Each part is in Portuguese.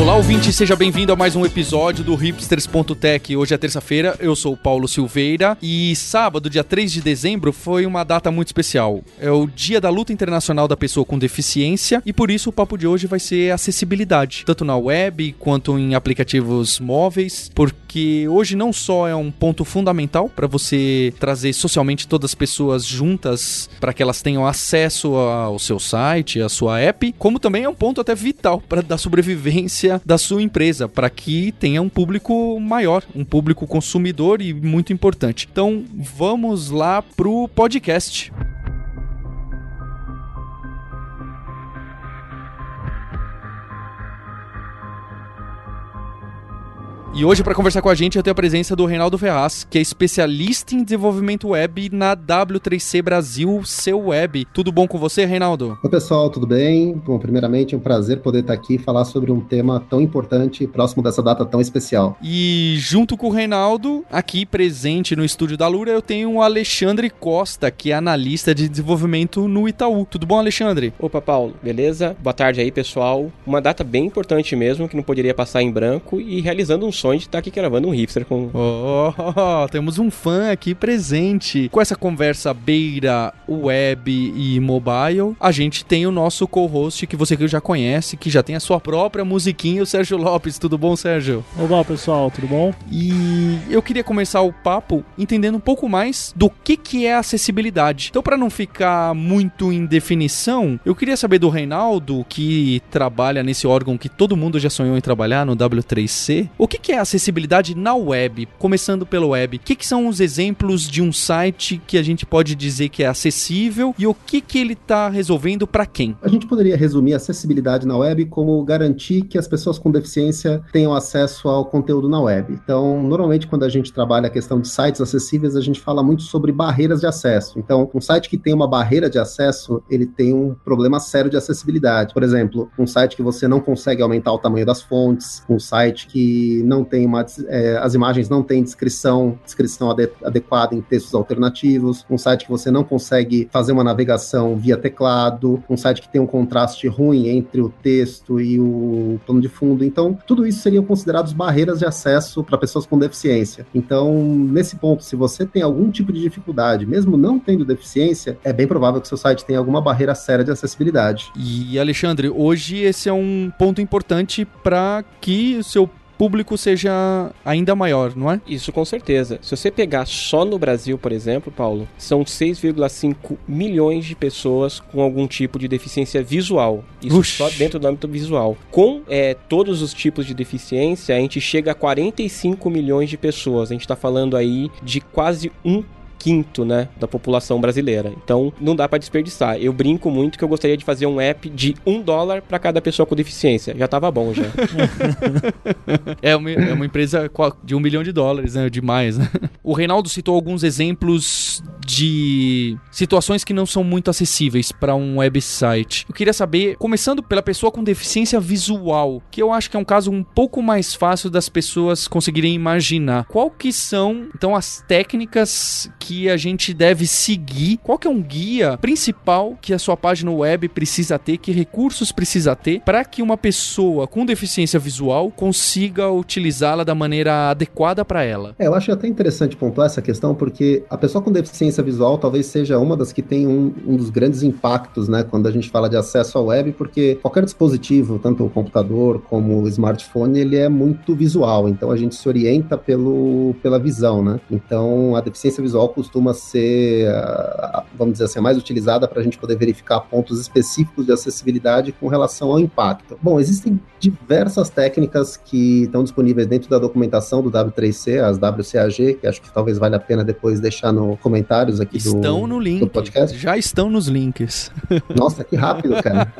Olá, ouvinte, seja bem-vindo a mais um episódio do Hipsters.tech. Hoje é terça-feira, eu sou o Paulo Silveira e sábado, dia 3 de dezembro, foi uma data muito especial. É o Dia da Luta Internacional da Pessoa com Deficiência e por isso o papo de hoje vai ser acessibilidade, tanto na web quanto em aplicativos móveis, porque hoje não só é um ponto fundamental para você trazer socialmente todas as pessoas juntas para que elas tenham acesso ao seu site, à sua app, como também é um ponto até vital para dar sobrevivência da sua empresa, para que tenha um público maior, um público consumidor e muito importante. Então, vamos lá pro podcast. E hoje, para conversar com a gente, eu tenho a presença do Reinaldo Ferraz, que é especialista em desenvolvimento web na W3C Brasil, seu web. Tudo bom com você, Reinaldo? Oi, pessoal, tudo bem? Bom, primeiramente, é um prazer poder estar aqui e falar sobre um tema tão importante, próximo dessa data tão especial. E junto com o Reinaldo, aqui presente no estúdio da Lura, eu tenho o Alexandre Costa, que é analista de desenvolvimento no Itaú. Tudo bom, Alexandre? Opa, Paulo, beleza? Boa tarde aí, pessoal. Uma data bem importante mesmo, que não poderia passar em branco e realizando um sonho de estar aqui gravando um hipster com. Oh, oh, temos um fã aqui presente. Com essa conversa beira web e mobile, a gente tem o nosso co-host que você já conhece, que já tem a sua própria musiquinha, o Sérgio Lopes. Tudo bom, Sérgio? Olá, pessoal, tudo bom? E eu queria começar o papo entendendo um pouco mais do que, que é acessibilidade. Então, para não ficar muito em definição, eu queria saber do Reinaldo, que trabalha nesse órgão que todo mundo já sonhou em trabalhar, no W3C, o que, que é acessibilidade na web? Começando pelo web, o que, que são os exemplos de um site que a gente pode dizer que é acessível e o que, que ele está resolvendo para quem? A gente poderia resumir acessibilidade na web como garantir que as pessoas com deficiência tenham acesso ao conteúdo na web. Então, normalmente, quando a gente trabalha a questão de sites acessíveis, a gente fala muito sobre barreiras de acesso. Então, um site que tem uma barreira de acesso, ele tem um problema sério de acessibilidade. Por exemplo, um site que você não consegue aumentar o tamanho das fontes, um site que não tem uma. É, as imagens não têm descrição, descrição ade adequada em textos alternativos, um site que você não consegue fazer uma navegação via teclado, um site que tem um contraste ruim entre o texto e o plano de fundo. Então, tudo isso seriam considerados barreiras de acesso para pessoas com deficiência. Então, nesse ponto, se você tem algum tipo de dificuldade, mesmo não tendo deficiência, é bem provável que seu site tenha alguma barreira séria de acessibilidade. E Alexandre, hoje esse é um ponto importante para que o seu público seja ainda maior, não é? Isso com certeza. Se você pegar só no Brasil, por exemplo, Paulo, são 6,5 milhões de pessoas com algum tipo de deficiência visual. Isso só dentro do âmbito visual. Com é, todos os tipos de deficiência, a gente chega a 45 milhões de pessoas. A gente está falando aí de quase um quinto, né, da população brasileira. Então, não dá para desperdiçar. Eu brinco muito que eu gostaria de fazer um app de um dólar para cada pessoa com deficiência. Já tava bom já. é, uma, é uma empresa de um milhão de dólares, né, demais. Né? O Reinaldo citou alguns exemplos de situações que não são muito acessíveis para um website. Eu queria saber, começando pela pessoa com deficiência visual, que eu acho que é um caso um pouco mais fácil das pessoas conseguirem imaginar. Qual que são, então, as técnicas que que a gente deve seguir? Qual que é um guia principal que a sua página web precisa ter? Que recursos precisa ter para que uma pessoa com deficiência visual consiga utilizá-la da maneira adequada para ela? É, eu acho até interessante pontuar essa questão porque a pessoa com deficiência visual talvez seja uma das que tem um, um dos grandes impactos, né, quando a gente fala de acesso à web, porque qualquer dispositivo, tanto o computador como o smartphone, ele é muito visual, então a gente se orienta pelo, pela visão, né? Então a deficiência visual costuma ser, vamos dizer assim, a mais utilizada para a gente poder verificar pontos específicos de acessibilidade com relação ao impacto. Bom, existem diversas técnicas que estão disponíveis dentro da documentação do W3C, as WCAG, que acho que talvez valha a pena depois deixar no comentário comentários aqui estão do, no link. do podcast. Já estão nos links. Nossa, que rápido, cara.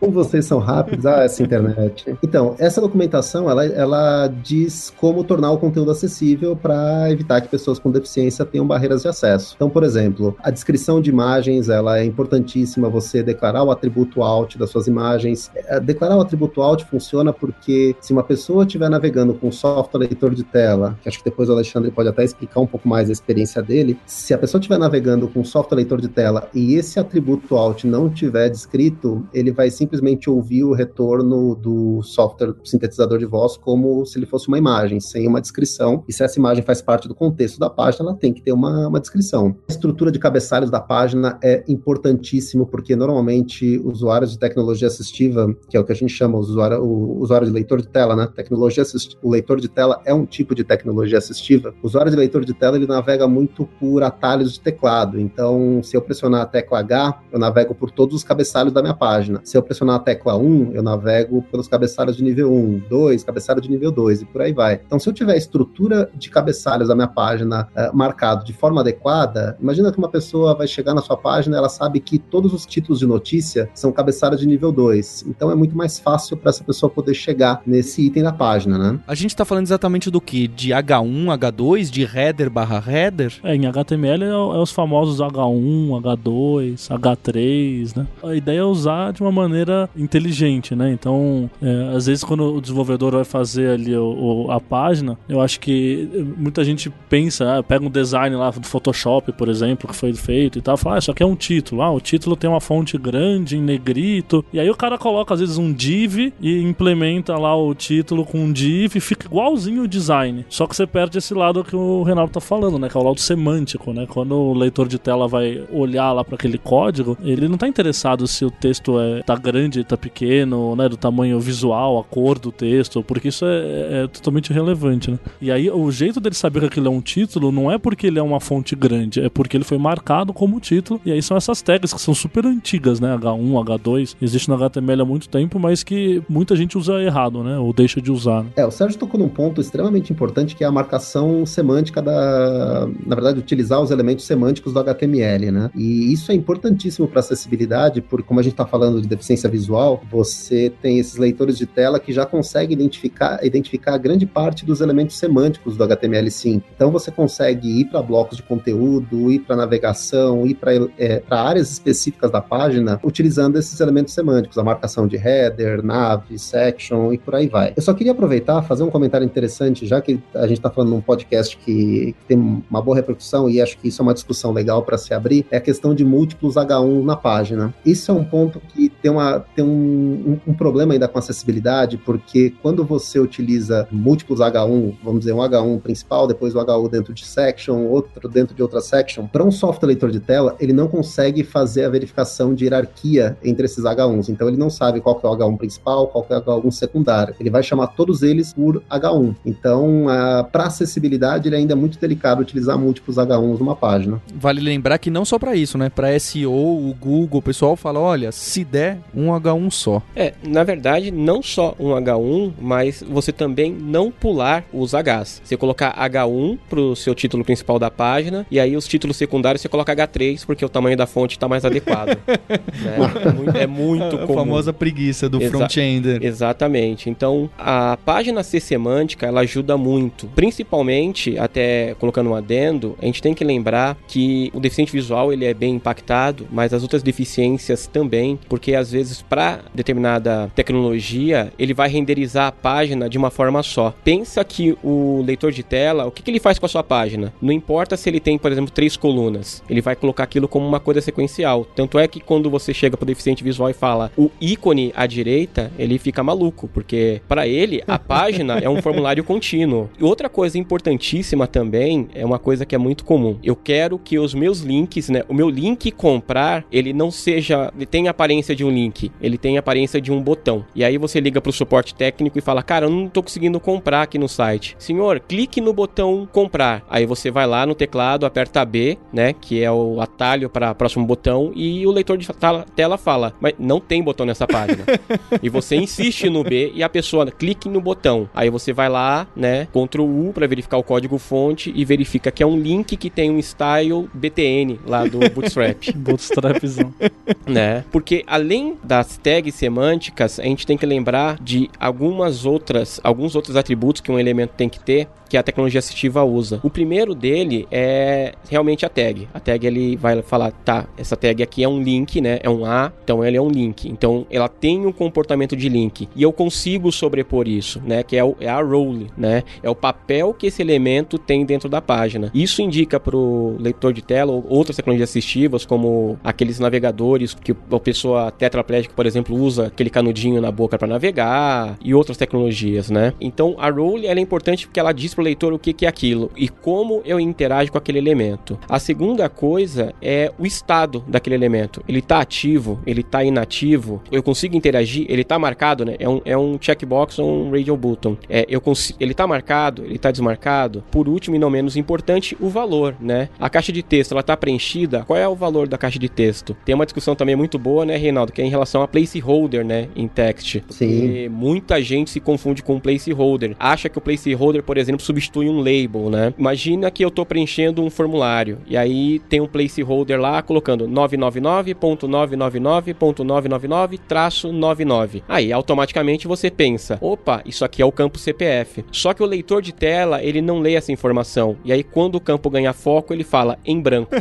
Como vocês são rápidos, ah, essa internet. Então, essa documentação, ela, ela diz como tornar o conteúdo acessível para evitar que pessoas com deficiência tenham barreiras de acesso. Então, por exemplo, a descrição de imagens, ela é importantíssima, você declarar o atributo alt das suas imagens. É, declarar o atributo alt funciona porque se uma pessoa estiver navegando com software leitor de tela, que acho que depois o Alexandre pode até explicar um pouco mais a experiência dele, se a pessoa estiver navegando com software leitor de tela e esse atributo alt não tiver descrito, ele vai simplesmente ouvir o retorno do software sintetizador de voz como se ele fosse uma imagem, sem uma descrição. E se essa imagem faz parte do contexto da página, ela tem que ter uma, uma descrição. A estrutura de cabeçalhos da página é importantíssimo, porque normalmente usuários de tecnologia assistiva, que é o que a gente chama usuário, o usuário de leitor de tela, né? Tecnologia assist... O leitor de tela é um tipo de tecnologia assistiva. O usuário de leitor de tela, ele navega muito por atalhos de teclado. Então, se eu pressionar a tecla H, eu navego por todos os cabeçalhos da minha página. Se eu pressionar a tecla 1, eu navego pelos cabeçalhos de nível 1, 2, cabeçalho de nível 2 e por aí vai. Então, se eu tiver a estrutura de cabeçalhos da minha página uh, de forma adequada, imagina que uma pessoa vai chegar na sua página, ela sabe que todos os títulos de notícia são cabeçalhos de nível 2. Então, é muito mais fácil para essa pessoa poder chegar nesse item da página, né? A gente está falando exatamente do que? De H1, H2, de header barra header? É, em HTML é, é os famosos H1, H2, H3, né? A ideia é usar de uma maneira inteligente, né? Então, é, às vezes quando o desenvolvedor vai fazer ali o, o, a página, eu acho que muita gente pensa, ah, pega um design lá do Photoshop, por exemplo, que foi feito e tal, fala, ah, isso aqui é um título, ah, o título tem uma fonte grande em negrito, e aí o cara coloca às vezes um div e implementa lá o título com um div e fica igualzinho o design, só que você perde esse lado que o Renato tá falando, né, que é o lado semântico, né, quando o leitor de tela vai olhar lá para aquele código, ele não tá interessado se o texto é, tá grande, tá pequeno, né, do tamanho visual, a cor do texto, porque isso é, é totalmente irrelevante, né. E aí o jeito dele saber que aquilo é um título não é porque ele é uma fonte grande, é porque ele foi marcado como título, e aí são essas tags que são super antigas, né, H1, H2, existe no HTML há muito tempo, mas que muita gente usa errado, né, ou deixa de usar. Né? É, o Sérgio tocou num ponto extremamente importante que é a marcação semântica da, na verdade, utilizar os elementos semânticos do HTML, né, e isso é importantíssimo para acessibilidade, porque como a gente está falando de deficiência visual, você tem esses leitores de tela que já conseguem identificar, identificar grande parte dos elementos semânticos do HTML5. Então você consegue ir para blocos de conteúdo, ir para navegação, ir para é, áreas específicas da página, utilizando esses elementos semânticos, a marcação de header, nav, section e por aí vai. Eu só queria aproveitar, fazer um comentário interessante, já que a gente está falando num podcast que, que, tem uma boa repercussão e acho que isso é uma discussão legal para se abrir, é a questão de múltiplos H1 na página. Isso é um ponto que tem, uma, tem um, um, um problema ainda com acessibilidade, porque quando você utiliza múltiplos H1, vamos dizer, um H1 principal, depois o H1 dentro de section, outro dentro de outra section, para um software leitor de tela, ele não consegue fazer a verificação de hierarquia entre esses H1s. Então ele não sabe qual é o H1 principal, qual é o H1 secundário. Ele vai chamar todos eles por H1. Então, para acessibilidade, ele ainda é muito delicado utilizar múltiplos H1s numa página. Vale lembrar que não só para isso, né? Para SEO, o Google, o pessoal fala, olha, se der um H1 só. É, na verdade, não só um H1, mas você também não pular os Hs. Você colocar H1 pro seu título principal da página, e aí os títulos secundários você coloca H3, porque o tamanho da fonte está mais adequado. né? é, muito, é comum. A famosa preguiça do Exa front-ender. Exatamente. Então, a página C semântica, ela ajuda muito. Principalmente, até colocando um adendo, a gente tem que lembrar que o deficiente visual, ele é bem impactado, mas as outras deficiências também, porque às vezes para determinada tecnologia, ele vai renderizar a página de uma forma só. Pensa que o leitor de tela, o que, que ele faz com a sua página? Não importa se ele tem, por exemplo, três colunas, ele vai colocar aquilo como uma coisa sequencial. Tanto é que quando você chega para o deficiente visual e fala o ícone à direita, ele fica maluco, porque para ele a página é um formulário contínuo. E outra coisa importantíssima também é uma coisa que é muito comum. Eu quero que os meus links, né, o meu link comprar, ele não seja, ele tenha aparência de um link? Ele tem a aparência de um botão. E aí você liga para o suporte técnico e fala: Cara, eu não estou conseguindo comprar aqui no site. Senhor, clique no botão comprar. Aí você vai lá no teclado, aperta B, né? Que é o atalho para o próximo botão. E o leitor de tela fala: Mas não tem botão nessa página. e você insiste no B e a pessoa clique no botão. Aí você vai lá, né? Ctrl U para verificar o código fonte e verifica que é um link que tem um style BTN lá do Bootstrap. Bootstrapzão. né? Porque além das tags semânticas, a gente tem que lembrar de algumas outras, alguns outros atributos que um elemento tem que ter que a tecnologia assistiva usa. O primeiro dele é realmente a tag. A tag ele vai falar, tá, essa tag aqui é um link, né? É um A, então ele é um link. Então ela tem um comportamento de link e eu consigo sobrepor isso, né? Que é, o, é a role, né? É o papel que esse elemento tem dentro da página. Isso indica para o leitor de tela ou outras tecnologias assistivas, como aqueles navegadores que a pessoa tetraplégica, por exemplo, usa aquele canudinho na boca para navegar e outras tecnologias, né? Então a role ela é importante porque ela diz para o leitor o que, que é aquilo e como eu interajo com aquele elemento. A segunda coisa é o estado daquele elemento. Ele está ativo, ele está inativo, eu consigo interagir, ele está marcado, né? É um, é um checkbox ou um radio button. É, eu consigo, ele está marcado, ele está desmarcado. Por último e não menos importante, o valor, né? A caixa de texto, ela está preenchida. Qual é o valor da caixa de texto? Tem uma discussão também muito boa, né, Reinaldo, que é em relação a placeholder, né, em text. Sim. muita gente se confunde com placeholder. Acha que o placeholder, por exemplo, substitui um label, né? Imagina que eu estou preenchendo um formulário e aí tem um placeholder lá colocando 999.999.999-99. Aí automaticamente você pensa, opa, isso aqui é o campo CPF. Só que o leitor de tela, ele não lê essa informação. E aí quando o campo ganha foco, ele fala em branco.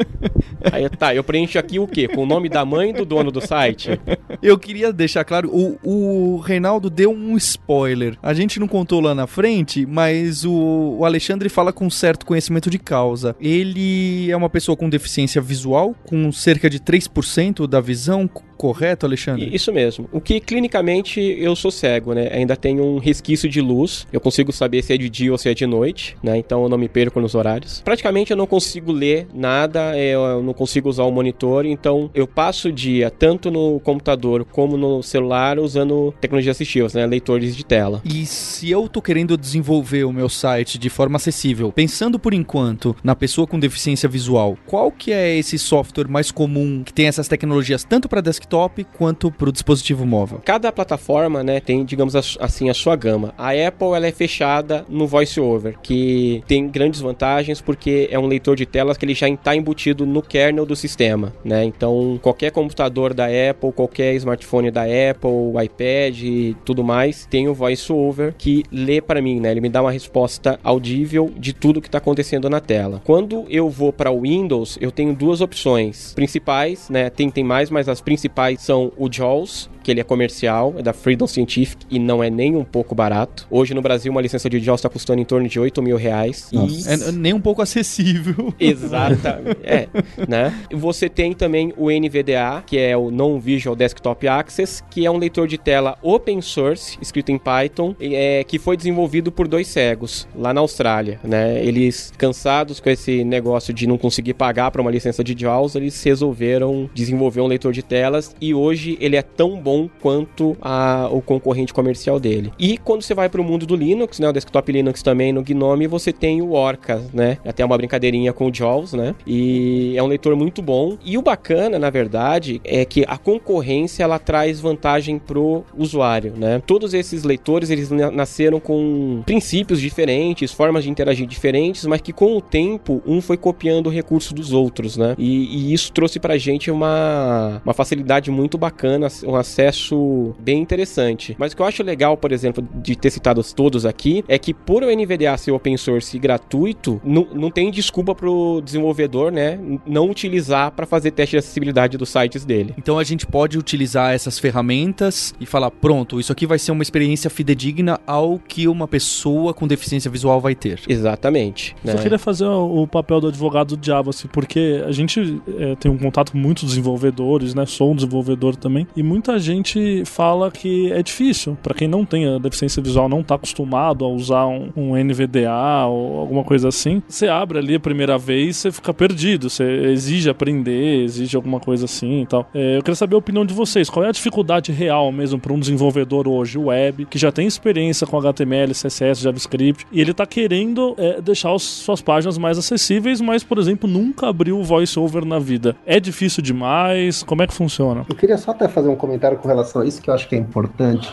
aí tá, eu preencho aqui o quê? Com o nome da mãe do dono do site? Eu queria deixar claro, o, o Reinaldo deu um spoiler. A gente não contou lá na frente, mas o, o Alexandre fala com certo conhecimento de causa. Ele é uma pessoa com deficiência visual, com cerca de 3% da visão, correto, Alexandre? Isso mesmo. O que clinicamente eu sou cego, né? Ainda tenho um resquício de luz. Eu consigo saber se é de dia ou se é de noite, né? Então eu não me perco nos horários. Praticamente eu não consigo ler nada, é, eu não consigo usar o monitor, então eu passo o dia tanto no computador como no celular usando tecnologias assistivas, né? Leitores de tela. E se eu tô querendo desenvolver o meu site de forma acessível, pensando por enquanto na pessoa com deficiência visual, qual que é esse software mais comum que tem essas tecnologias tanto para desktop desktop quanto para o dispositivo móvel. Cada plataforma, né, tem, digamos assim, a sua gama. A Apple ela é fechada no VoiceOver, que tem grandes vantagens porque é um leitor de telas que ele já está embutido no kernel do sistema, né? Então, qualquer computador da Apple, qualquer smartphone da Apple, iPad e tudo mais, tem o VoiceOver que lê para mim, né? Ele me dá uma resposta audível de tudo que está acontecendo na tela. Quando eu vou para o Windows, eu tenho duas opções principais, né? Tem, tem mais, mas as principais principais são o Jaws, que ele é comercial, é da Freedom Scientific e não é nem um pouco barato. Hoje no Brasil uma licença de Jaws está custando em torno de 8 mil reais. E... É nem um pouco acessível. Exatamente. é, né? Você tem também o NVDA, que é o Non-Visual Desktop Access, que é um leitor de tela open source, escrito em Python, é, que foi desenvolvido por dois cegos lá na Austrália, né? Eles, cansados com esse negócio de não conseguir pagar para uma licença de JAWS, eles resolveram desenvolver um leitor de telas e hoje ele é tão bom bom quanto a, o concorrente comercial dele. E quando você vai para o mundo do Linux, né, o desktop Linux também no GNOME, você tem o Orca, né? Até uma brincadeirinha com o JAWS, né? E é um leitor muito bom. E o bacana, na verdade, é que a concorrência ela traz vantagem pro usuário, né? Todos esses leitores eles nasceram com princípios diferentes, formas de interagir diferentes, mas que com o tempo um foi copiando o recurso dos outros, né? E, e isso trouxe pra gente uma, uma facilidade muito bacana, um acesso processo bem interessante. Mas o que eu acho legal, por exemplo, de ter citado todos aqui, é que por o NVDA ser open source e gratuito, não, não tem desculpa pro desenvolvedor, né, não utilizar para fazer teste de acessibilidade dos sites dele. Então a gente pode utilizar essas ferramentas e falar, pronto, isso aqui vai ser uma experiência fidedigna ao que uma pessoa com deficiência visual vai ter. Exatamente. Né? Só queria fazer o papel do advogado do diabo, assim, porque a gente é, tem um contato com muitos desenvolvedores, né, sou um desenvolvedor também, e muita gente gente fala que é difícil. Para quem não tem a deficiência visual, não está acostumado a usar um, um, NVDA ou alguma coisa assim, você abre ali a primeira vez, você fica perdido. Você exige aprender, exige alguma coisa assim e tal. É, eu queria saber a opinião de vocês. Qual é a dificuldade real mesmo para um desenvolvedor hoje, web, que já tem experiência com HTML, CSS, JavaScript, e ele está querendo é, deixar os, suas páginas mais acessíveis, mas, por exemplo, nunca abriu o VoiceOver na vida. É difícil demais? Como é que funciona? Eu queria só até fazer um comentário com relação a isso, que eu acho que é importante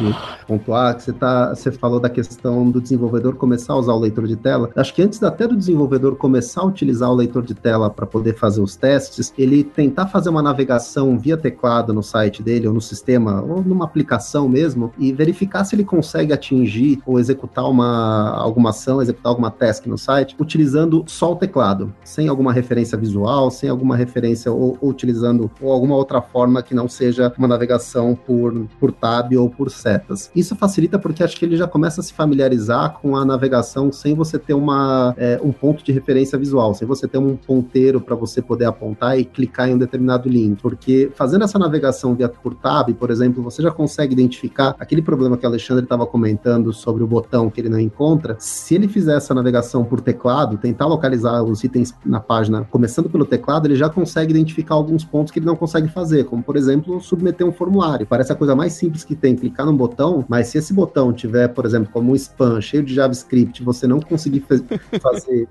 pontuar, que você, tá, você falou da questão do desenvolvedor começar a usar o leitor de tela. Acho que antes até do desenvolvedor começar a utilizar o leitor de tela para poder fazer os testes, ele tentar fazer uma navegação via teclado no site dele, ou no sistema, ou numa aplicação mesmo, e verificar se ele consegue atingir ou executar uma, alguma ação, executar alguma task no site, utilizando só o teclado, sem alguma referência visual, sem alguma referência ou, ou utilizando ou alguma outra forma que não seja uma navegação por, por tab ou por setas. Isso facilita porque acho que ele já começa a se familiarizar com a navegação sem você ter uma, é, um ponto de referência visual, sem você ter um ponteiro para você poder apontar e clicar em um determinado link. Porque fazendo essa navegação via por tab, por exemplo, você já consegue identificar aquele problema que o Alexandre estava comentando sobre o botão que ele não encontra. Se ele fizer essa navegação por teclado, tentar localizar os itens na página começando pelo teclado, ele já consegue identificar alguns pontos que ele não consegue fazer, como por exemplo, submeter um formulário. Parece a coisa mais simples que tem, clicar num botão, mas se esse botão tiver, por exemplo, como um spam cheio de JavaScript, você não conseguir fazer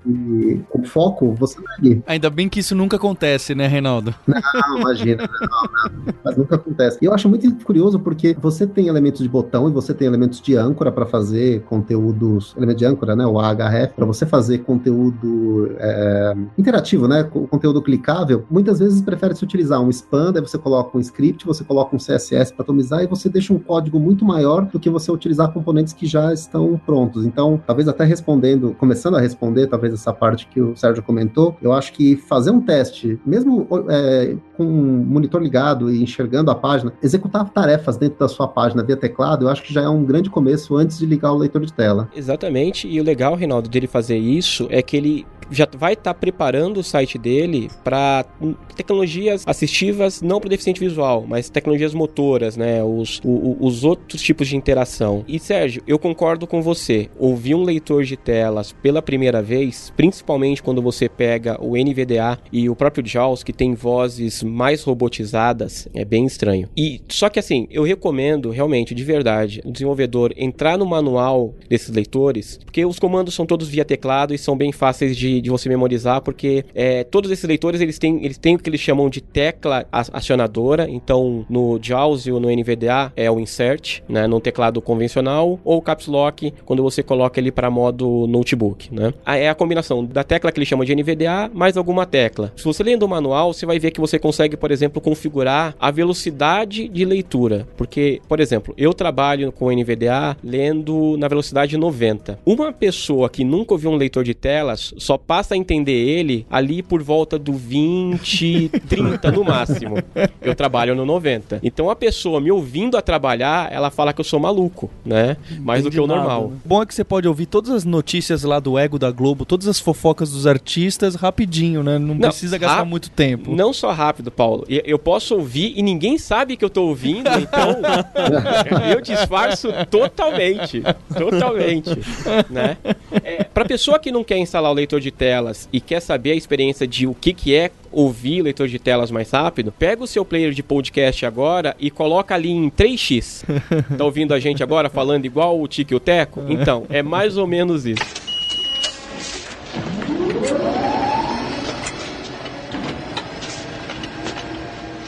com foco, você não é Ainda bem que isso nunca acontece, né, Reinaldo? Não, imagina, não, não, mas nunca acontece. E eu acho muito curioso porque você tem elementos de botão e você tem elementos de âncora para fazer conteúdos, elemento de âncora, né, o AHF, para você fazer conteúdo é, interativo, né, conteúdo clicável. Muitas vezes prefere se utilizar um spam, daí você coloca um script, você coloca um CSS para atomizar e você deixa um código muito maior do que você utilizar componentes que já estão prontos. Então, talvez até respondendo, começando a responder, talvez essa parte que o Sérgio comentou, eu acho que fazer um teste, mesmo é, com um monitor ligado e enxergando a página, executar tarefas dentro da sua página via teclado, eu acho que já é um grande começo antes de ligar o leitor de tela. Exatamente, e o legal, Reinaldo, dele fazer isso é que ele já vai estar tá preparando o site dele para tecnologias assistivas, não para deficiente visual, mas tecnologias motoras, né? Os, o, os outros tipos de interação. E Sérgio, eu concordo com você. Ouvir um leitor de telas pela primeira vez, principalmente quando você pega o NVDA e o próprio JAWS, que tem vozes mais robotizadas, é bem estranho. E só que assim, eu recomendo realmente, de verdade, o desenvolvedor entrar no manual desses leitores, porque os comandos são todos via teclado e são bem fáceis de de, você memorizar, porque é, todos esses leitores eles têm, eles têm o que eles chamam de tecla acionadora. Então, no JAWS ou no NVDA é o insert, né, no teclado convencional, ou caps lock quando você coloca ele para modo notebook, né? É a combinação da tecla que eles chamam de NVDA mais alguma tecla. Se você lendo o manual, você vai ver que você consegue, por exemplo, configurar a velocidade de leitura, porque, por exemplo, eu trabalho com NVDA lendo na velocidade 90. Uma pessoa que nunca ouviu um leitor de telas só passa a entender ele ali por volta do 20, 30 no máximo. Eu trabalho no 90. Então a pessoa me ouvindo a trabalhar, ela fala que eu sou maluco, né? Mais do que o normal. Né? Bom é que você pode ouvir todas as notícias lá do Ego da Globo, todas as fofocas dos artistas rapidinho, né? Não, não precisa gastar muito tempo. Não só rápido, Paulo. Eu posso ouvir e ninguém sabe que eu tô ouvindo, então eu disfarço totalmente. Totalmente. Né? É, pra pessoa que não quer instalar o leitor de telas e quer saber a experiência de o que, que é ouvir leitor de telas mais rápido, pega o seu player de podcast agora e coloca ali em 3x. tá ouvindo a gente agora falando igual o Tique e o Teco? Então, é mais ou menos isso.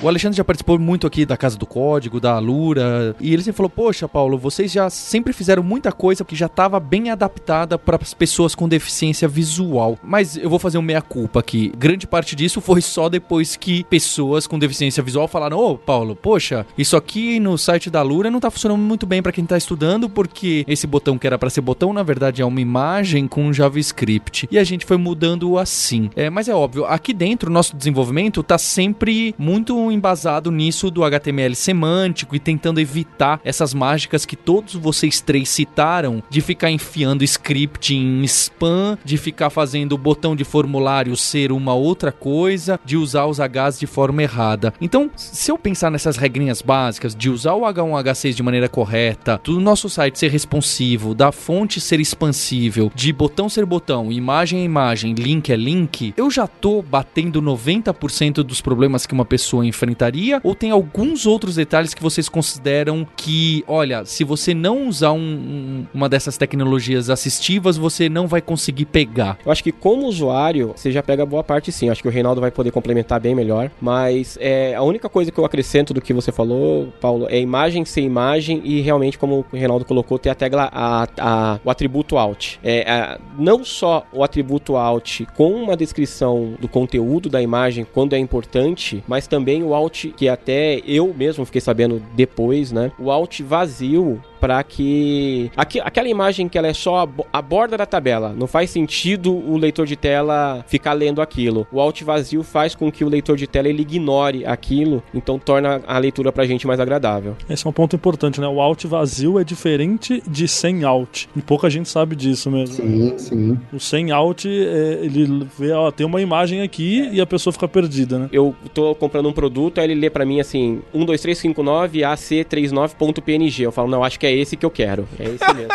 O Alexandre já participou muito aqui da Casa do Código, da Alura, e ele sempre falou: Poxa, Paulo, vocês já sempre fizeram muita coisa que já estava bem adaptada para as pessoas com deficiência visual. Mas eu vou fazer um meia-culpa aqui. Grande parte disso foi só depois que pessoas com deficiência visual falaram: Ô, oh, Paulo, poxa, isso aqui no site da Alura não tá funcionando muito bem para quem tá estudando, porque esse botão que era para ser botão, na verdade, é uma imagem com JavaScript. E a gente foi mudando assim. É, mas é óbvio, aqui dentro, o nosso desenvolvimento tá sempre muito embasado nisso do HTML semântico e tentando evitar essas mágicas que todos vocês três citaram de ficar enfiando script em spam, de ficar fazendo o botão de formulário ser uma outra coisa, de usar os Hs de forma errada. Então, se eu pensar nessas regrinhas básicas de usar o H1H6 de maneira correta, do nosso site ser responsivo, da fonte ser expansível, de botão ser botão, imagem é imagem, link é link, eu já tô batendo 90% dos problemas que uma pessoa enfrentaria ou tem alguns outros detalhes que vocês consideram que, olha, se você não usar um, um, uma dessas tecnologias assistivas, você não vai conseguir pegar? Eu acho que como usuário, você já pega boa parte sim. Acho que o Reinaldo vai poder complementar bem melhor. Mas é, a única coisa que eu acrescento do que você falou, Paulo, é imagem ser imagem e realmente, como o Reinaldo colocou, ter a tecla, a, a, o atributo alt. É, a, não só o atributo alt com uma descrição do conteúdo da imagem quando é importante, mas também o alt que até eu mesmo fiquei sabendo depois, né? O alt vazio para que aqui, aquela imagem que ela é só a, a, borda da tabela, não faz sentido o leitor de tela ficar lendo aquilo. O alt vazio faz com que o leitor de tela ele ignore aquilo, então torna a leitura pra gente mais agradável. Esse é um ponto importante, né? O alt vazio é diferente de sem alt. E pouca gente sabe disso mesmo. Sim, sim. O sem alt, é, ele vê, ó, tem uma imagem aqui e a pessoa fica perdida, né? Eu tô comprando um produto, aí ele lê para mim assim, 12359 AC39.png. Eu falo, não, acho que é esse que eu quero. É esse mesmo.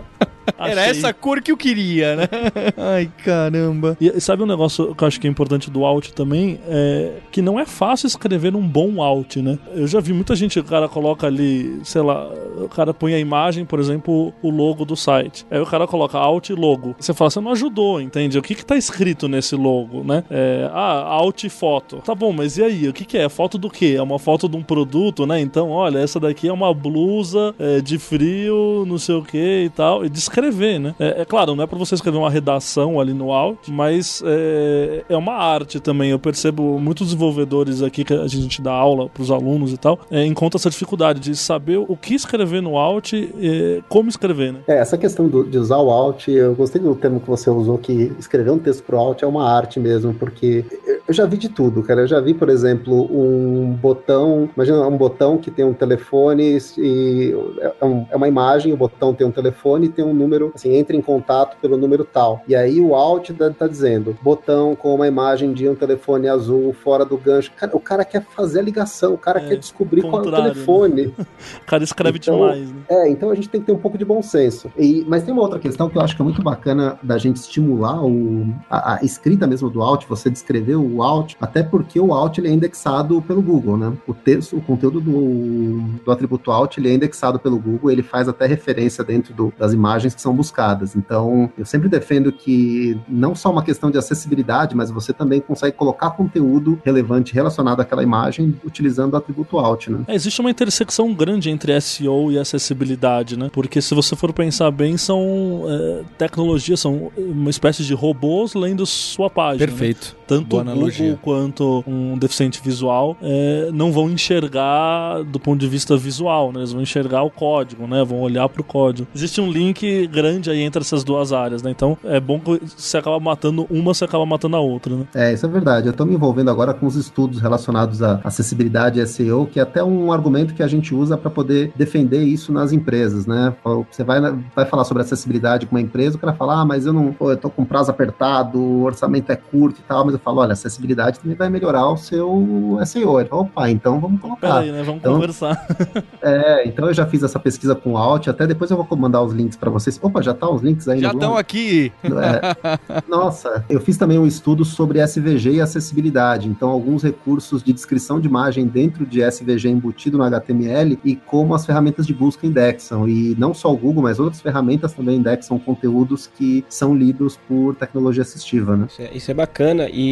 Era essa cor que eu queria, né? Ai, caramba. E sabe um negócio que eu acho que é importante do alt também? É que não é fácil escrever um bom alt, né? Eu já vi muita gente, o cara coloca ali, sei lá, o cara põe a imagem, por exemplo, o logo do site. Aí o cara coloca alt logo. Você fala, você não ajudou, entende? O que que tá escrito nesse logo, né? É, ah, alt foto. Tá bom, mas e aí? O que que é? Foto do quê? É uma foto de um produto, né? Então, olha, essa daqui é uma blusa é, de frio, não sei o que e tal. E descrever, né? É, é, claro, não é para você escrever uma redação ali no alt, mas é, é uma arte também. Eu percebo muitos desenvolvedores aqui que a gente dá aula para os alunos e tal, é, encontra essa dificuldade de saber o que escrever no alt e como escrever, né? É, essa questão do, de usar o alt, eu gostei do termo que você usou, que escrever um texto pro alt é uma arte mesmo, porque eu já vi de tudo, cara. Eu já vi, por exemplo, um botão, imagina um botão que tem um telefone e é, um, é uma imagem, o botão tem um telefone tem um número, assim, entra em contato pelo número tal. E aí o alt tá dizendo, botão com uma imagem de um telefone azul fora do gancho. Cara, o cara quer fazer a ligação, o cara é, quer descobrir qual é o telefone. Né? o cara escreve então, demais, né? É, então a gente tem que ter um pouco de bom senso. E, mas tem uma outra questão que eu acho que é muito bacana da gente estimular o, a, a escrita mesmo do alt, você descrever o alt, até porque o alt ele é indexado pelo Google, né? O texto, o conteúdo do, do atributo alt ele é indexado pelo Google, ele faz até referência dentro do, das imagens que são buscadas. Então, eu sempre defendo que não só uma questão de acessibilidade, mas você também consegue colocar conteúdo relevante relacionado àquela imagem utilizando o atributo alt, né? É, existe uma intersecção grande entre SEO e acessibilidade, né? Porque se você for pensar bem, são é, tecnologias, são uma espécie de robôs lendo sua página. Né? Perfeito. Né? Tanto o Google quanto um deficiente visual é, não vão enxergar do ponto de vista visual, né? Eles vão enxergar o código, né? Vão olhar para o código. Existe um link grande aí entre essas duas áreas, né? Então é bom que você acaba matando uma, você acaba matando a outra, né? É, isso é verdade. Eu estou me envolvendo agora com os estudos relacionados à acessibilidade e SEO, que é até um argumento que a gente usa para poder defender isso nas empresas, né? Você vai, vai falar sobre acessibilidade com uma empresa, o cara fala, ah, mas eu não, pô, eu tô com prazo apertado, o orçamento é curto e tal, mas eu falo, olha, acessibilidade também vai melhorar o seu SEO. Ele fala, opa, então vamos colocar. Peraí, né? Vamos então, conversar. é, então eu já fiz essa pesquisa com o Alt, até depois eu vou mandar os links para vocês. Opa, já tá os links aí Já estão aqui. É, nossa, eu fiz também um estudo sobre SVG e acessibilidade, então alguns recursos de descrição de imagem dentro de SVG embutido no HTML e como as ferramentas de busca indexam. E não só o Google, mas outras ferramentas também indexam conteúdos que são lidos por tecnologia assistiva, né? Isso é, isso é bacana e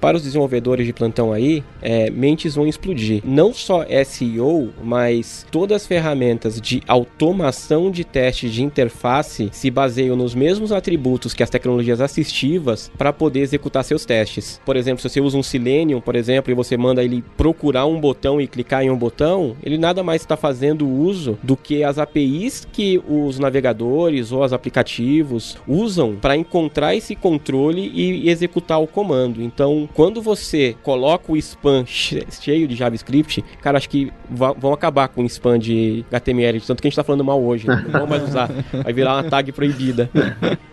para os desenvolvedores de plantão aí, é, mentes vão explodir. Não só SEO, mas todas as ferramentas de automação de testes de interface se baseiam nos mesmos atributos que as tecnologias assistivas para poder executar seus testes. Por exemplo, se você usa um Selenium, por exemplo, e você manda ele procurar um botão e clicar em um botão, ele nada mais está fazendo uso do que as APIs que os navegadores ou os aplicativos usam para encontrar esse controle e executar o comando. Código. Então, quando você coloca o spam cheio de JavaScript, cara, acho que vão acabar com o spam de HTML, tanto que a gente tá falando mal hoje. Né? Não vão mais usar. Vai virar uma tag proibida.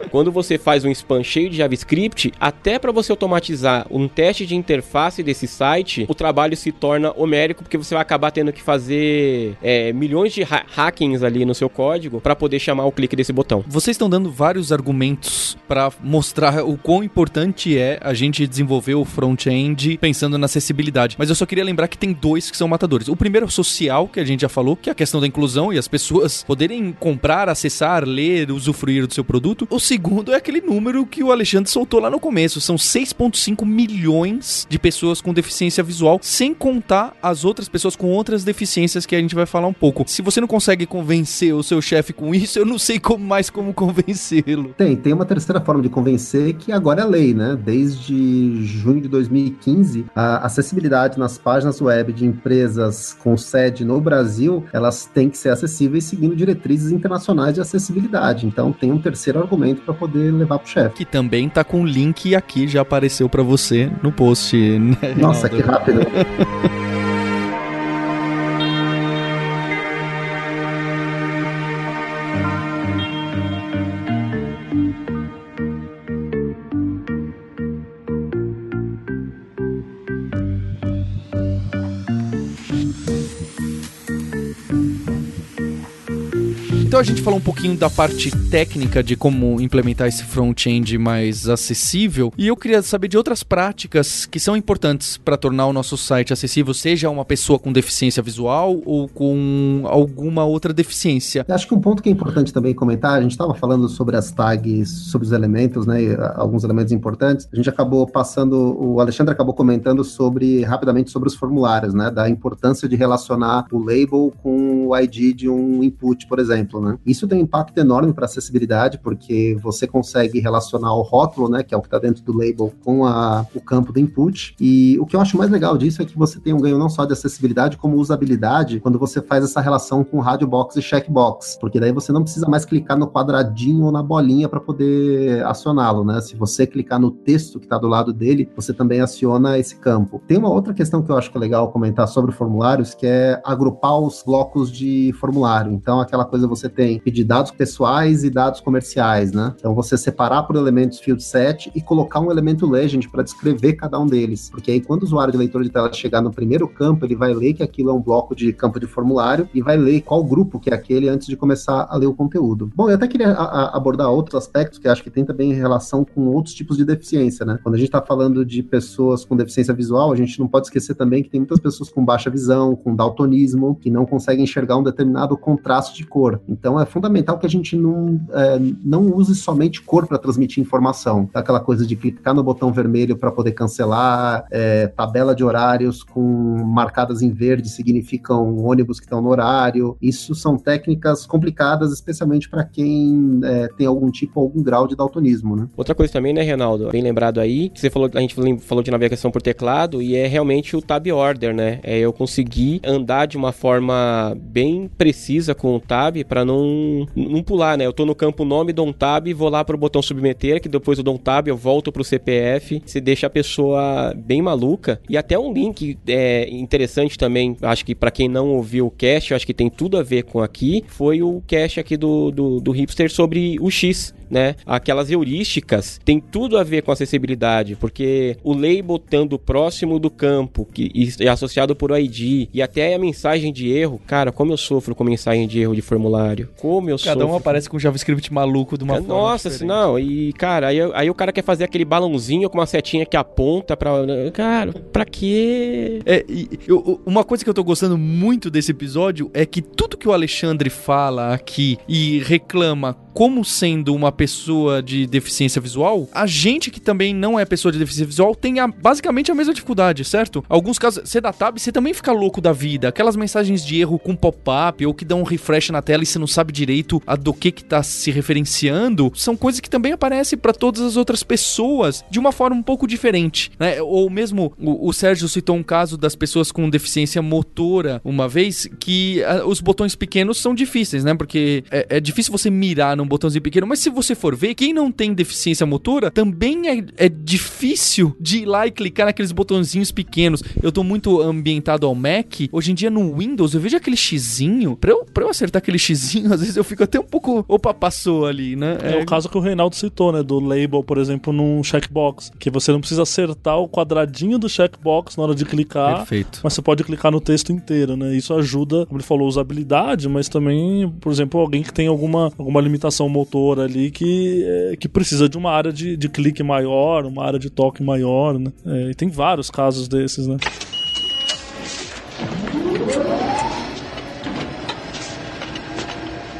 Quando você faz um spam cheio de JavaScript, até para você automatizar um teste de interface desse site, o trabalho se torna homérico, porque você vai acabar tendo que fazer é, milhões de ha hackings ali no seu código para poder chamar o clique desse botão. Vocês estão dando vários argumentos para mostrar o quão importante é a gente desenvolver o front-end pensando na acessibilidade. Mas eu só queria lembrar que tem dois que são matadores. O primeiro é o social, que a gente já falou, que é a questão da inclusão e as pessoas poderem comprar, acessar, ler, usufruir do seu produto. O segundo é aquele número que o Alexandre soltou lá no começo. São 6,5 milhões de pessoas com deficiência visual, sem contar as outras pessoas com outras deficiências que a gente vai falar um pouco. Se você não consegue convencer o seu chefe com isso, eu não sei como mais como convencê-lo. Tem, tem uma terceira forma de convencer que agora é lei, né? Desde junho de 2015, a acessibilidade nas páginas web de empresas com sede no Brasil, elas têm que ser acessíveis seguindo diretrizes internacionais de acessibilidade. Então tem um terceiro argumento para poder levar pro chefe. Que também tá com o link aqui, já apareceu para você no post. Né, Nossa, que rápido. Então a gente falou um pouquinho da parte técnica de como implementar esse front-end mais acessível e eu queria saber de outras práticas que são importantes para tornar o nosso site acessível, seja uma pessoa com deficiência visual ou com alguma outra deficiência. Acho que um ponto que é importante também comentar, a gente estava falando sobre as tags, sobre os elementos, né, alguns elementos importantes. A gente acabou passando, o Alexandre acabou comentando sobre rapidamente sobre os formulários, né, da importância de relacionar o label com o ID de um input, por exemplo exemplo, né? Isso tem um impacto enorme para acessibilidade, porque você consegue relacionar o rótulo, né, que é o que está dentro do label, com a, o campo do input. E o que eu acho mais legal disso é que você tem um ganho não só de acessibilidade, como usabilidade, quando você faz essa relação com radio box e checkbox, porque daí você não precisa mais clicar no quadradinho ou na bolinha para poder acioná-lo, né? Se você clicar no texto que está do lado dele, você também aciona esse campo. Tem uma outra questão que eu acho que é legal comentar sobre formulários, que é agrupar os blocos de formulário. Então, aquela coisa você tem pedir dados pessoais e dados comerciais, né? Então você separar por elementos field set e colocar um elemento legend para descrever cada um deles. Porque aí quando o usuário de leitor de tela chegar no primeiro campo, ele vai ler que aquilo é um bloco de campo de formulário e vai ler qual grupo que é aquele antes de começar a ler o conteúdo. Bom, eu até queria abordar outros aspectos que acho que tem também relação com outros tipos de deficiência, né? Quando a gente está falando de pessoas com deficiência visual, a gente não pode esquecer também que tem muitas pessoas com baixa visão, com daltonismo, que não conseguem enxergar um determinado contraste de cor. Então é fundamental que a gente não, é, não use somente cor para transmitir informação. Aquela coisa de clicar no botão vermelho para poder cancelar, é, tabela de horários com marcadas em verde significam ônibus que estão no horário. Isso são técnicas complicadas, especialmente para quem é, tem algum tipo, algum grau de daltonismo. Né? Outra coisa também, né, Reinaldo? Bem lembrado aí, você falou, a gente falou de navegação por teclado e é realmente o tab order, né? É eu conseguir andar de uma forma bem precisa com o tab para não, não pular, né? Eu tô no campo nome, dou um tab, vou lá pro botão submeter, que depois eu dou um tab, eu volto pro CPF, você deixa a pessoa bem maluca. E até um link é, interessante também, acho que para quem não ouviu o cast, acho que tem tudo a ver com aqui, foi o cast aqui do, do, do Hipster sobre o X, né? Aquelas heurísticas tem tudo a ver com acessibilidade, porque o label estando próximo do campo que, e associado por ID e até a mensagem de erro, cara, como eu sofro com mensagem de erro de formulário. Como eu Cada sofro. um aparece com JavaScript maluco de uma forma Nossa, diferente. não, e cara, aí, aí o cara quer fazer aquele balãozinho com uma setinha que aponta pra. Cara, pra quê? É, eu, uma coisa que eu tô gostando muito desse episódio é que tudo que o Alexandre fala aqui e reclama como sendo uma pessoa de deficiência visual, a gente que também não é pessoa de deficiência visual tem a, basicamente a mesma dificuldade, certo? Alguns casos, você dá tab, você também fica louco da vida. Aquelas mensagens de erro com pop-up ou que dão um refresh na tela e você não sabe direito a do que que tá se referenciando, são coisas que também aparecem para todas as outras pessoas de uma forma um pouco diferente, né? Ou mesmo o, o Sérgio citou um caso das pessoas com deficiência motora uma vez que a, os botões pequenos são difíceis, né? Porque é, é difícil você mirar no botãozinho pequeno, mas se você for ver, quem não tem deficiência motora também é, é difícil de ir lá e clicar naqueles botãozinhos pequenos. Eu tô muito ambientado ao Mac. Hoje em dia no Windows eu vejo aquele xizinho. Pra eu, pra eu acertar aquele xizinho, às vezes eu fico até um pouco. Opa, passou ali, né? É, é o caso que o Reinaldo citou, né? Do label, por exemplo, num checkbox. Que você não precisa acertar o quadradinho do checkbox na hora de clicar. Perfeito. Mas você pode clicar no texto inteiro, né? Isso ajuda, como ele falou, usabilidade, mas também, por exemplo, alguém que tem alguma, alguma limitação motora ali que, é, que precisa de uma área de, de clique maior, uma área de toque maior, né? É, e tem vários casos desses, né?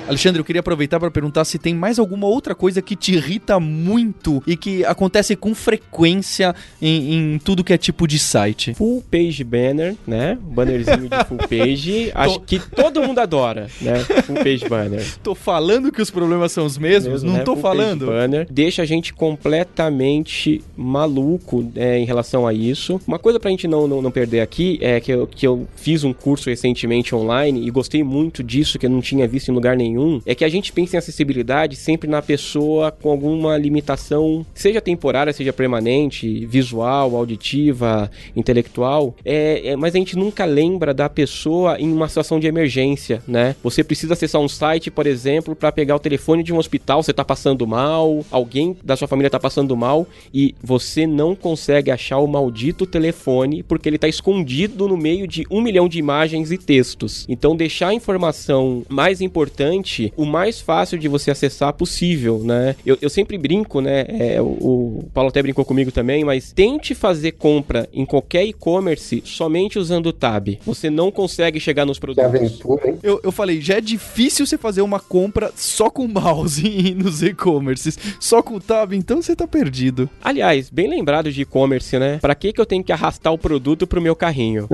Alexandre, eu queria aproveitar para perguntar se tem mais alguma outra coisa que te irrita muito e que acontece com frequência em, em tudo que é tipo de site. Full page banner, né? Bannerzinho de full page. Acho que todo mundo adora, né? Full page banner. Tô falando que os problemas são os mesmos? Mesmo, não né? tô full falando. banner deixa a gente completamente maluco é, em relação a isso. Uma coisa pra gente não, não, não perder aqui é que eu, que eu fiz um curso recentemente online e gostei muito disso, que eu não tinha visto em lugar nenhum nenhum, é que a gente pensa em acessibilidade sempre na pessoa com alguma limitação, seja temporária, seja permanente, visual, auditiva, intelectual, é, é, mas a gente nunca lembra da pessoa em uma situação de emergência, né? Você precisa acessar um site, por exemplo, para pegar o telefone de um hospital, você tá passando mal, alguém da sua família tá passando mal e você não consegue achar o maldito telefone porque ele tá escondido no meio de um milhão de imagens e textos. Então, deixar a informação mais importante o mais fácil de você acessar possível, né? Eu, eu sempre brinco, né? É, o, o, Paulo até brincou comigo também, mas tente fazer compra em qualquer e-commerce somente usando o Tab. Você não consegue chegar nos produtos. Que aventura, hein? Eu, eu falei, já é difícil você fazer uma compra só com o mouse nos e-commerces. Só com o Tab, então você tá perdido. Aliás, bem lembrado de e-commerce, né? Pra que que eu tenho que arrastar o produto pro meu carrinho?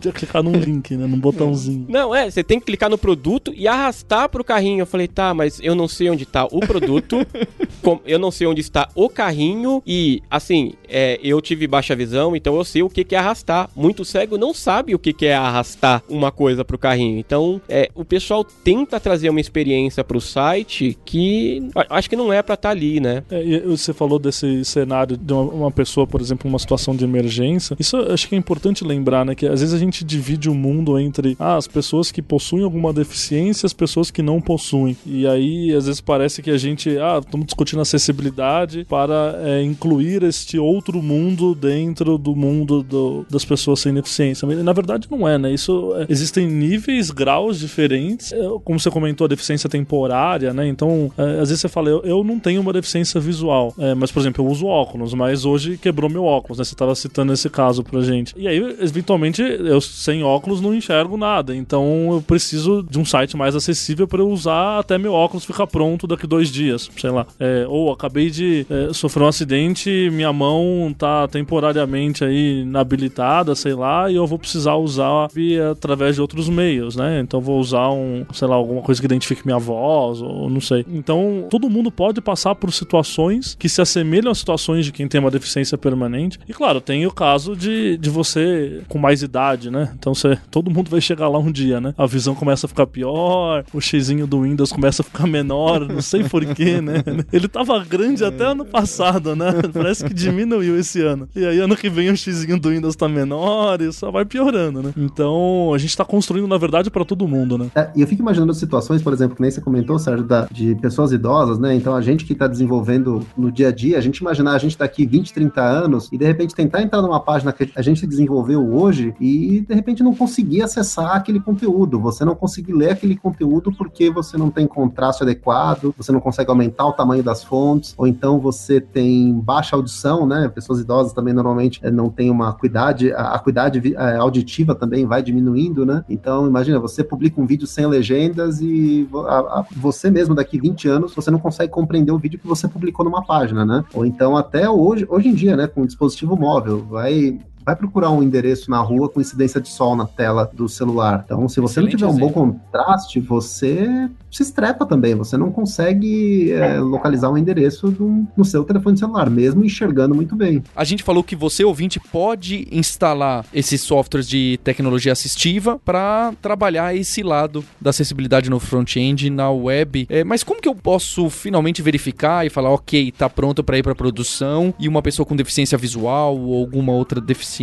Tinha que clicar num link, né? Num botãozinho. Não, é, você tem que clicar no produto e arrastar pro carrinho. Eu falei, tá, mas eu não sei onde tá o produto, eu não sei onde está o carrinho e, assim, é, eu tive baixa visão, então eu sei o que, que é arrastar. Muito cego não sabe o que, que é arrastar uma coisa pro carrinho. Então, é, o pessoal tenta trazer uma experiência pro site que acho que não é pra estar tá ali, né? É, você falou desse cenário de uma, uma, pessoa, por exemplo, uma situação de emergência. Isso acho que é importante lembrar, né? Que às vezes a gente divide o mundo entre ah, as pessoas que possuem alguma deficiência e as pessoas que não não possuem. E aí, às vezes, parece que a gente, ah, estamos discutindo acessibilidade para é, incluir este outro mundo dentro do mundo do, das pessoas sem deficiência. Mas, na verdade, não é, né? Isso é, existem níveis, graus diferentes. É, como você comentou, a deficiência temporária, né? Então, é, às vezes você fala, eu, eu não tenho uma deficiência visual, é, mas, por exemplo, eu uso óculos, mas hoje quebrou meu óculos, né? Você estava citando esse caso pra gente. E aí, eventualmente, eu sem óculos não enxergo nada. Então, eu preciso de um site mais acessível para eu usar até meu óculos ficar pronto daqui dois dias, sei lá. É, ou acabei de é, sofrer um acidente, minha mão tá temporariamente aí inabilitada, sei lá, e eu vou precisar usar via, através de outros meios, né? Então vou usar um, sei lá, alguma coisa que identifique minha voz, ou não sei. Então todo mundo pode passar por situações que se assemelham a situações de quem tem uma deficiência permanente. E claro, tem o caso de, de você com mais idade, né? Então você, todo mundo vai chegar lá um dia, né? A visão começa a ficar pior, o xizinho do Windows começa a ficar menor, não sei porquê, né? Ele tava grande até ano passado, né? Parece que diminuiu esse ano. E aí ano que vem o X do Windows tá menor e só vai piorando, né? Então a gente tá construindo, na verdade, para todo mundo, né? É, e eu fico imaginando situações, por exemplo, que nem você comentou, Sérgio, da, de pessoas idosas, né? Então a gente que tá desenvolvendo no dia a dia, a gente imaginar a gente daqui 20, 30 anos e de repente tentar entrar numa página que a gente desenvolveu hoje e de repente não conseguir acessar aquele conteúdo, você não conseguir ler aquele conteúdo porque porque você não tem contraste adequado, você não consegue aumentar o tamanho das fontes, ou então você tem baixa audição, né? Pessoas idosas também normalmente eh, não têm uma acuidade, a acuidade eh, auditiva também vai diminuindo, né? Então, imagina, você publica um vídeo sem legendas e a, a, você mesmo daqui 20 anos, você não consegue compreender o vídeo que você publicou numa página, né? Ou então até hoje, hoje em dia, né, com um dispositivo móvel, vai vai procurar um endereço na rua com incidência de sol na tela do celular. Então, se você Excelente não tiver um bom contraste, você se estrepa também. Você não consegue é, localizar o um endereço do, no seu telefone celular, mesmo enxergando muito bem. A gente falou que você, ouvinte, pode instalar esses softwares de tecnologia assistiva para trabalhar esse lado da acessibilidade no front-end, na web. É, mas como que eu posso finalmente verificar e falar, ok, tá pronto para ir para produção e uma pessoa com deficiência visual ou alguma outra deficiência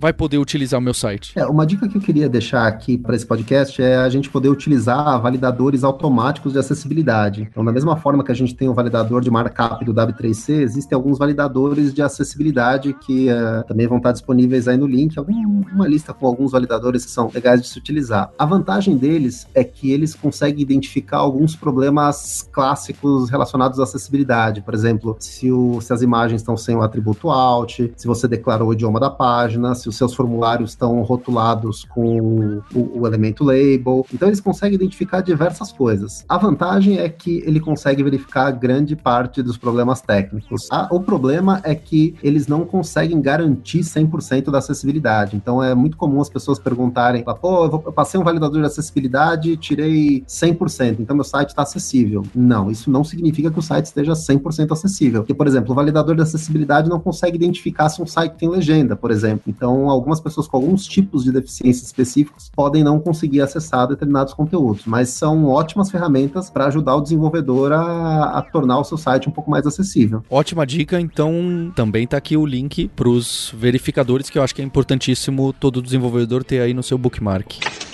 vai poder utilizar o meu site? É, uma dica que eu queria deixar aqui para esse podcast é a gente poder utilizar validadores automáticos automáticos de acessibilidade. Então, da mesma forma que a gente tem o validador de markup do W3C, existem alguns validadores de acessibilidade que uh, também vão estar disponíveis aí no link, uma lista com alguns validadores que são legais de se utilizar. A vantagem deles é que eles conseguem identificar alguns problemas clássicos relacionados à acessibilidade. Por exemplo, se, o, se as imagens estão sem o atributo alt, se você declarou o idioma da página, se os seus formulários estão rotulados com o, o elemento label. Então, eles conseguem identificar diversas coisas. A vantagem é que ele consegue verificar grande parte dos problemas técnicos. A, o problema é que eles não conseguem garantir 100% da acessibilidade. Então é muito comum as pessoas perguntarem: pô, eu, vou, eu passei um validador de acessibilidade, tirei 100%, então meu site está acessível. Não, isso não significa que o site esteja 100% acessível. Porque, por exemplo, o validador de acessibilidade não consegue identificar se um site tem legenda, por exemplo. Então, algumas pessoas com alguns tipos de deficiências específicos podem não conseguir acessar determinados conteúdos, mas são ótimas ótimas ferramentas para ajudar o desenvolvedor a, a, tornar o seu site um pouco mais acessível. Ótima dica, então também está aqui o link para os verificadores que eu acho que é importantíssimo todo desenvolvedor ter aí no seu bookmark.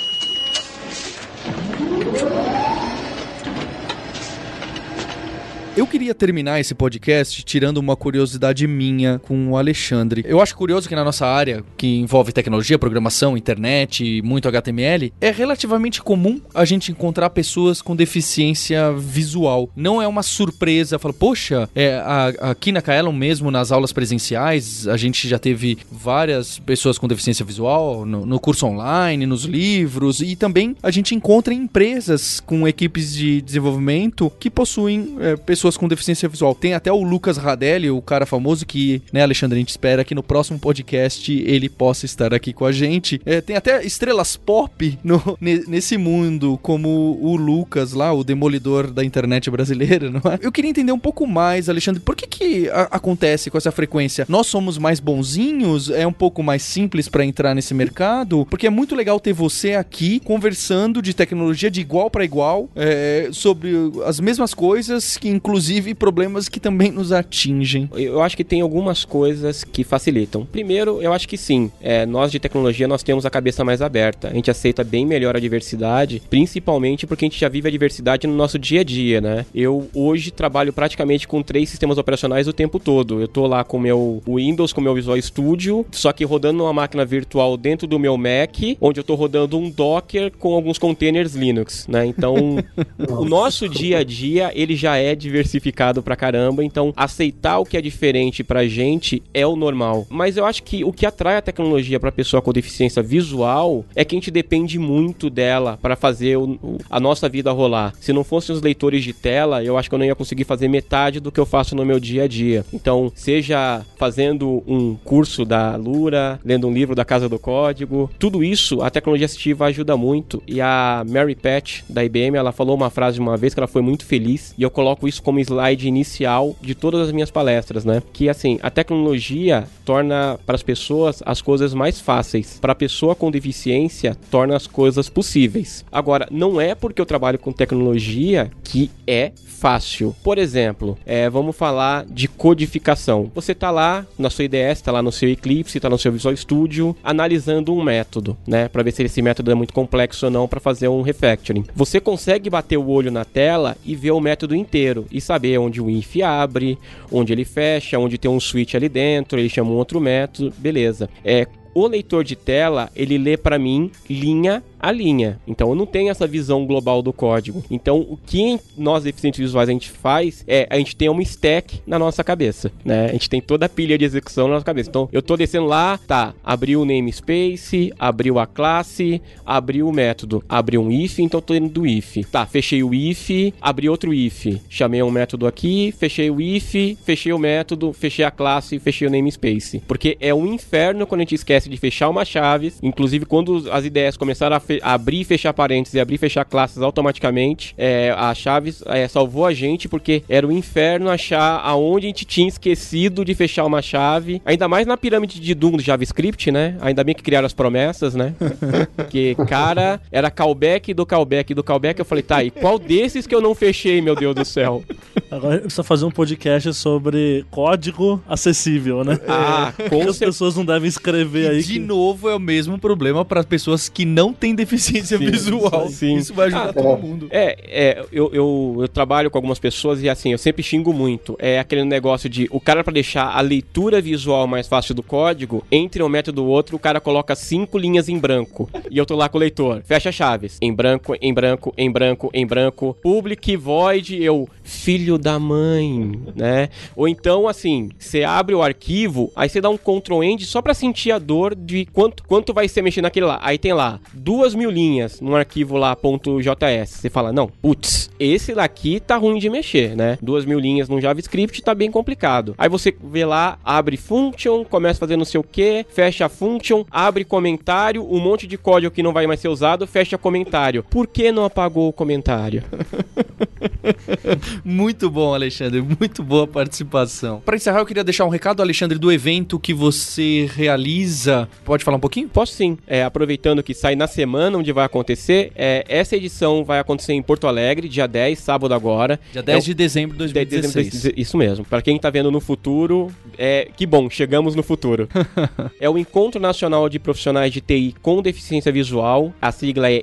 Eu queria terminar esse podcast tirando uma curiosidade minha com o Alexandre. Eu acho curioso que na nossa área, que envolve tecnologia, programação, internet e muito HTML, é relativamente comum a gente encontrar pessoas com deficiência visual. Não é uma surpresa, fala, poxa, é, a, aqui na Kaelon mesmo, nas aulas presenciais, a gente já teve várias pessoas com deficiência visual no, no curso online, nos livros, e também a gente encontra empresas com equipes de desenvolvimento que possuem é, pessoas pessoas com deficiência visual. Tem até o Lucas Radelli, o cara famoso, que, né, Alexandre, a gente espera que no próximo podcast ele possa estar aqui com a gente. É, tem até estrelas pop no, nesse mundo, como o Lucas lá, o demolidor da internet brasileira, não é? Eu queria entender um pouco mais, Alexandre, por que que a, acontece com essa frequência? Nós somos mais bonzinhos? É um pouco mais simples para entrar nesse mercado? Porque é muito legal ter você aqui conversando de tecnologia de igual para igual, é, sobre as mesmas coisas que incluem inclusive problemas que também nos atingem. Eu acho que tem algumas coisas que facilitam. Primeiro, eu acho que sim. É, nós de tecnologia nós temos a cabeça mais aberta. A gente aceita bem melhor a diversidade, principalmente porque a gente já vive a diversidade no nosso dia a dia, né? Eu hoje trabalho praticamente com três sistemas operacionais o tempo todo. Eu tô lá com o meu Windows, com o meu Visual Studio, só que rodando uma máquina virtual dentro do meu Mac, onde eu tô rodando um Docker com alguns containers Linux, né? Então, o nosso dia a dia ele já é diversificado diversificado pra caramba, então aceitar o que é diferente pra gente é o normal. Mas eu acho que o que atrai a tecnologia pra pessoa com deficiência visual é que a gente depende muito dela para fazer o, a nossa vida rolar. Se não fossem os leitores de tela, eu acho que eu não ia conseguir fazer metade do que eu faço no meu dia a dia. Então, seja fazendo um curso da Lura, lendo um livro da Casa do Código, tudo isso a tecnologia assistiva ajuda muito. E a Mary Pat da IBM, ela falou uma frase uma vez que ela foi muito feliz, e eu coloco isso como como slide inicial de todas as minhas palestras, né? Que assim, a tecnologia torna para as pessoas as coisas mais fáceis. Para a pessoa com deficiência, torna as coisas possíveis. Agora, não é porque eu trabalho com tecnologia que é fácil. Por exemplo, é, vamos falar de codificação. Você está lá na sua IDS, está lá no seu Eclipse, está no seu Visual Studio, analisando um método, né, para ver se esse método é muito complexo ou não para fazer um refactoring. Você consegue bater o olho na tela e ver o método inteiro e saber onde o inf abre, onde ele fecha, onde tem um switch ali dentro, ele chama um outro método, beleza. É, o leitor de tela, ele lê para mim linha a linha. Então eu não tenho essa visão global do código. Então o que nós deficientes visuais a gente faz é a gente tem uma stack na nossa cabeça, né? A gente tem toda a pilha de execução na nossa cabeça. Então eu tô descendo lá, tá, abriu o namespace, abriu a classe, abriu o método, abriu um if, então eu tô indo do if. Tá, fechei o if, abri outro if, chamei um método aqui, fechei o if, fechei o método, fechei a classe, fechei o namespace. Porque é um inferno quando a gente esquece de fechar uma chave, inclusive quando as ideias começaram a, a abrir e fechar parênteses e abrir e fechar classes automaticamente, é, a chave é, salvou a gente porque era o um inferno achar aonde a gente tinha esquecido de fechar uma chave, ainda mais na pirâmide de Doom do JavaScript, né? Ainda bem que criaram as promessas, né? Porque, cara, era callback do callback do callback. Eu falei, tá, e qual desses que eu não fechei, meu Deus do céu? Agora precisa fazer um podcast sobre código acessível, né? Ah, com que as pessoas não devem escrever aí. De que... novo, é o mesmo problema para pessoas que não têm deficiência Sim, visual. sim. Isso vai ajudar Ah, todo mundo. É, é eu, eu, eu trabalho com algumas pessoas e assim, eu sempre xingo muito. É aquele negócio de o cara, para deixar a leitura visual mais fácil do código, entre um método e outro, o cara coloca cinco linhas em branco. E eu tô lá com o leitor. Fecha chaves. Em branco, em branco, em branco, em branco. Public void, eu, filho da mãe, né? Ou então, assim, você abre o arquivo, aí você dá um Ctrl End só pra sentir a dor de quanto, quanto vai ser mexer naquele lá. Aí tem lá, duas mil linhas num arquivo lá, .js. Você fala, não, putz, esse daqui tá ruim de mexer, né? Duas mil linhas no JavaScript tá bem complicado. Aí você vê lá, abre function, começa a fazer não sei o que, fecha function, abre comentário, um monte de código que não vai mais ser usado, fecha comentário. Por que não apagou o comentário? Muito bom, Alexandre. Muito boa participação. Para encerrar, eu queria deixar um recado, Alexandre, do evento que você realiza. Pode falar um pouquinho? Posso sim. É, aproveitando que sai na semana onde vai acontecer, é, essa edição vai acontecer em Porto Alegre, dia 10, sábado agora. Dia 10 É o- de dezembro de 2016. Isso mesmo. Para quem tá vendo no futuro, é que bom, chegamos no futuro. é o Encontro Nacional de Profissionais de TI com Deficiência Visual. A sigla é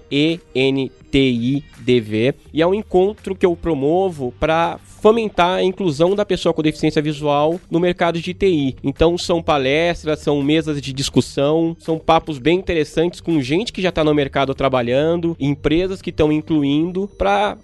ENTIDV e é um encontro que eu promovo para fomentar a inclusão da pessoa com deficiência visual no mercado de TI. Então são palestras, são mesas de discussão, são papos bem interessantes com gente que já está no mercado trabalhando, empresas que estão incluindo para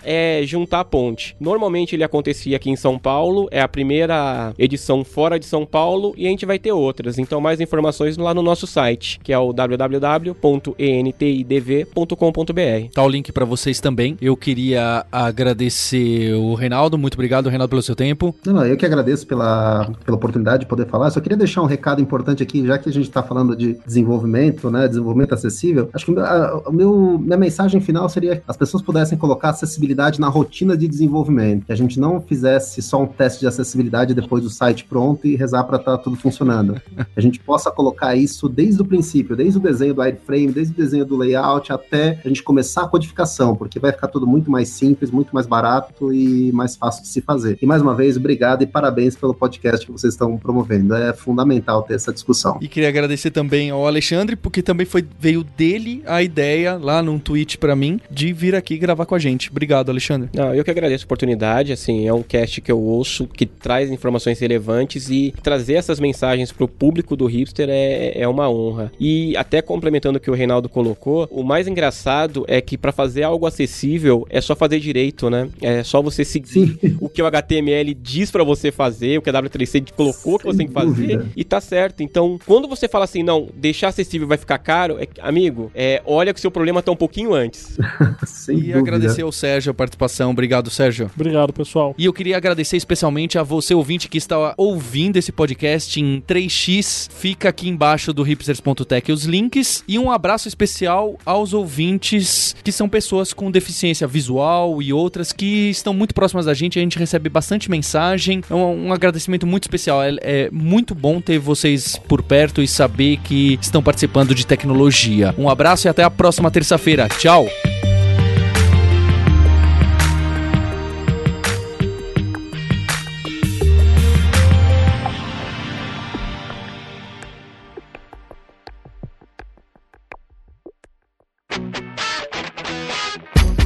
juntar a ponte. Normalmente ele acontecia aqui em São Paulo, é a primeira edição fora de São Paulo e a gente vai ter outras. Então mais informações lá no nosso site, que é o www.entidv.com.br. Tá o link para vocês também. Eu queria agradecer o Reinaldo. Muito obrigado, Reinaldo, pelo seu tempo. Não, eu que agradeço pela, pela oportunidade de poder falar. Só queria deixar um recado importante aqui, já que a gente está falando de desenvolvimento, né? Desenvolvimento acessível. Acho que a, a meu, minha mensagem final seria que as pessoas pudessem colocar acessibilidade na rotina de desenvolvimento. Que a gente não fizesse só um teste de acessibilidade depois do site pronto e rezar para estar tudo funcionando. Que a gente possa colocar isso desde o princípio, desde o desenho do wireframe, desde o desenho do layout até a gente começar a codificação, porque vai ficar tudo muito mais simples, muito mais barato e mais fácil de se fazer. E mais uma vez, obrigado e parabéns pelo podcast que vocês estão promovendo. É fundamental ter essa discussão. E queria agradecer também ao Alexandre, porque também foi veio dele a ideia lá num tweet para mim de vir aqui gravar com a gente. Obrigado, Alexandre. Não, eu que agradeço a oportunidade, assim, é um cast que eu ouço, que traz informações relevantes e trazer essas mensagens pro público do hipster é, é uma honra. E até complementando o que o Reinaldo colocou, o mais engraçado é que para fazer algo acessível é só fazer direito, né? É só você seguir Sim. O que o HTML diz para você fazer, o que a W3C colocou que Sem você tem que fazer dúvida. e tá certo. Então, quando você fala assim, não, deixar acessível vai ficar caro, é, amigo, é, olha que o seu problema tá um pouquinho antes. Sem e dúvida. agradecer ao Sérgio a participação. Obrigado, Sérgio. Obrigado, pessoal. E eu queria agradecer especialmente a você, ouvinte, que está ouvindo esse podcast em 3x. Fica aqui embaixo do hipsters.tech os links. E um abraço especial aos ouvintes que são pessoas com deficiência visual e outras que estão muito próximas da gente. A gente recebe bastante mensagem. É um, um agradecimento muito especial. É, é muito bom ter vocês por perto e saber que estão participando de tecnologia. Um abraço e até a próxima terça-feira. Tchau!